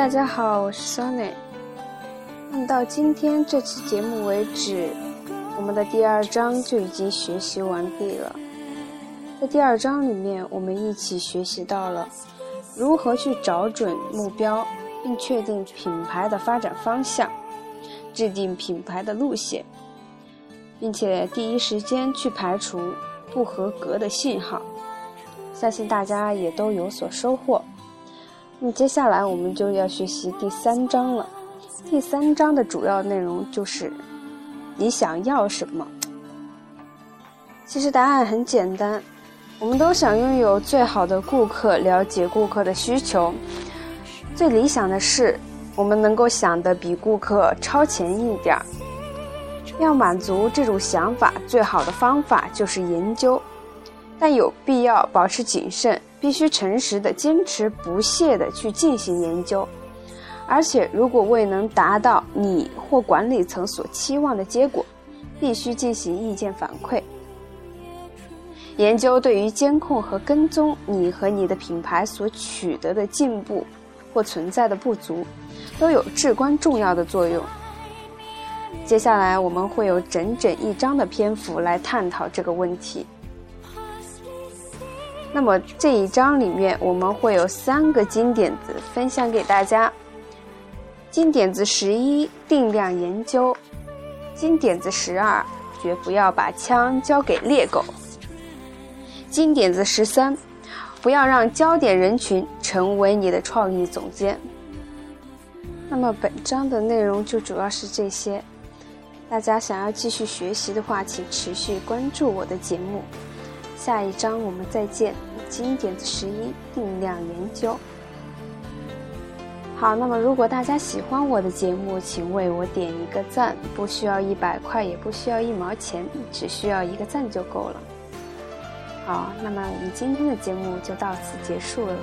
大家好，我是 Sony。那么到今天这期节目为止，我们的第二章就已经学习完毕了。在第二章里面，我们一起学习到了如何去找准目标，并确定品牌的发展方向，制定品牌的路线，并且第一时间去排除不合格的信号。相信大家也都有所收获。那接下来我们就要学习第三章了。第三章的主要内容就是你想要什么。其实答案很简单，我们都想拥有最好的顾客，了解顾客的需求。最理想的是，我们能够想的比顾客超前一点儿。要满足这种想法，最好的方法就是研究，但有必要保持谨慎。必须诚实的、坚持不懈的去进行研究，而且如果未能达到你或管理层所期望的结果，必须进行意见反馈。研究对于监控和跟踪你和你的品牌所取得的进步或存在的不足，都有至关重要的作用。接下来我们会有整整一章的篇幅来探讨这个问题。那么这一章里面，我们会有三个金点子分享给大家。金点子十一：定量研究；金点子十二：绝不要把枪交给猎狗；金点子十三：不要让焦点人群成为你的创意总监。那么本章的内容就主要是这些。大家想要继续学习的话，请持续关注我的节目。下一章我们再见。经典十一，定量研究。好，那么如果大家喜欢我的节目，请为我点一个赞，不需要一百块，也不需要一毛钱，只需要一个赞就够了。好，那么我们今天的节目就到此结束了。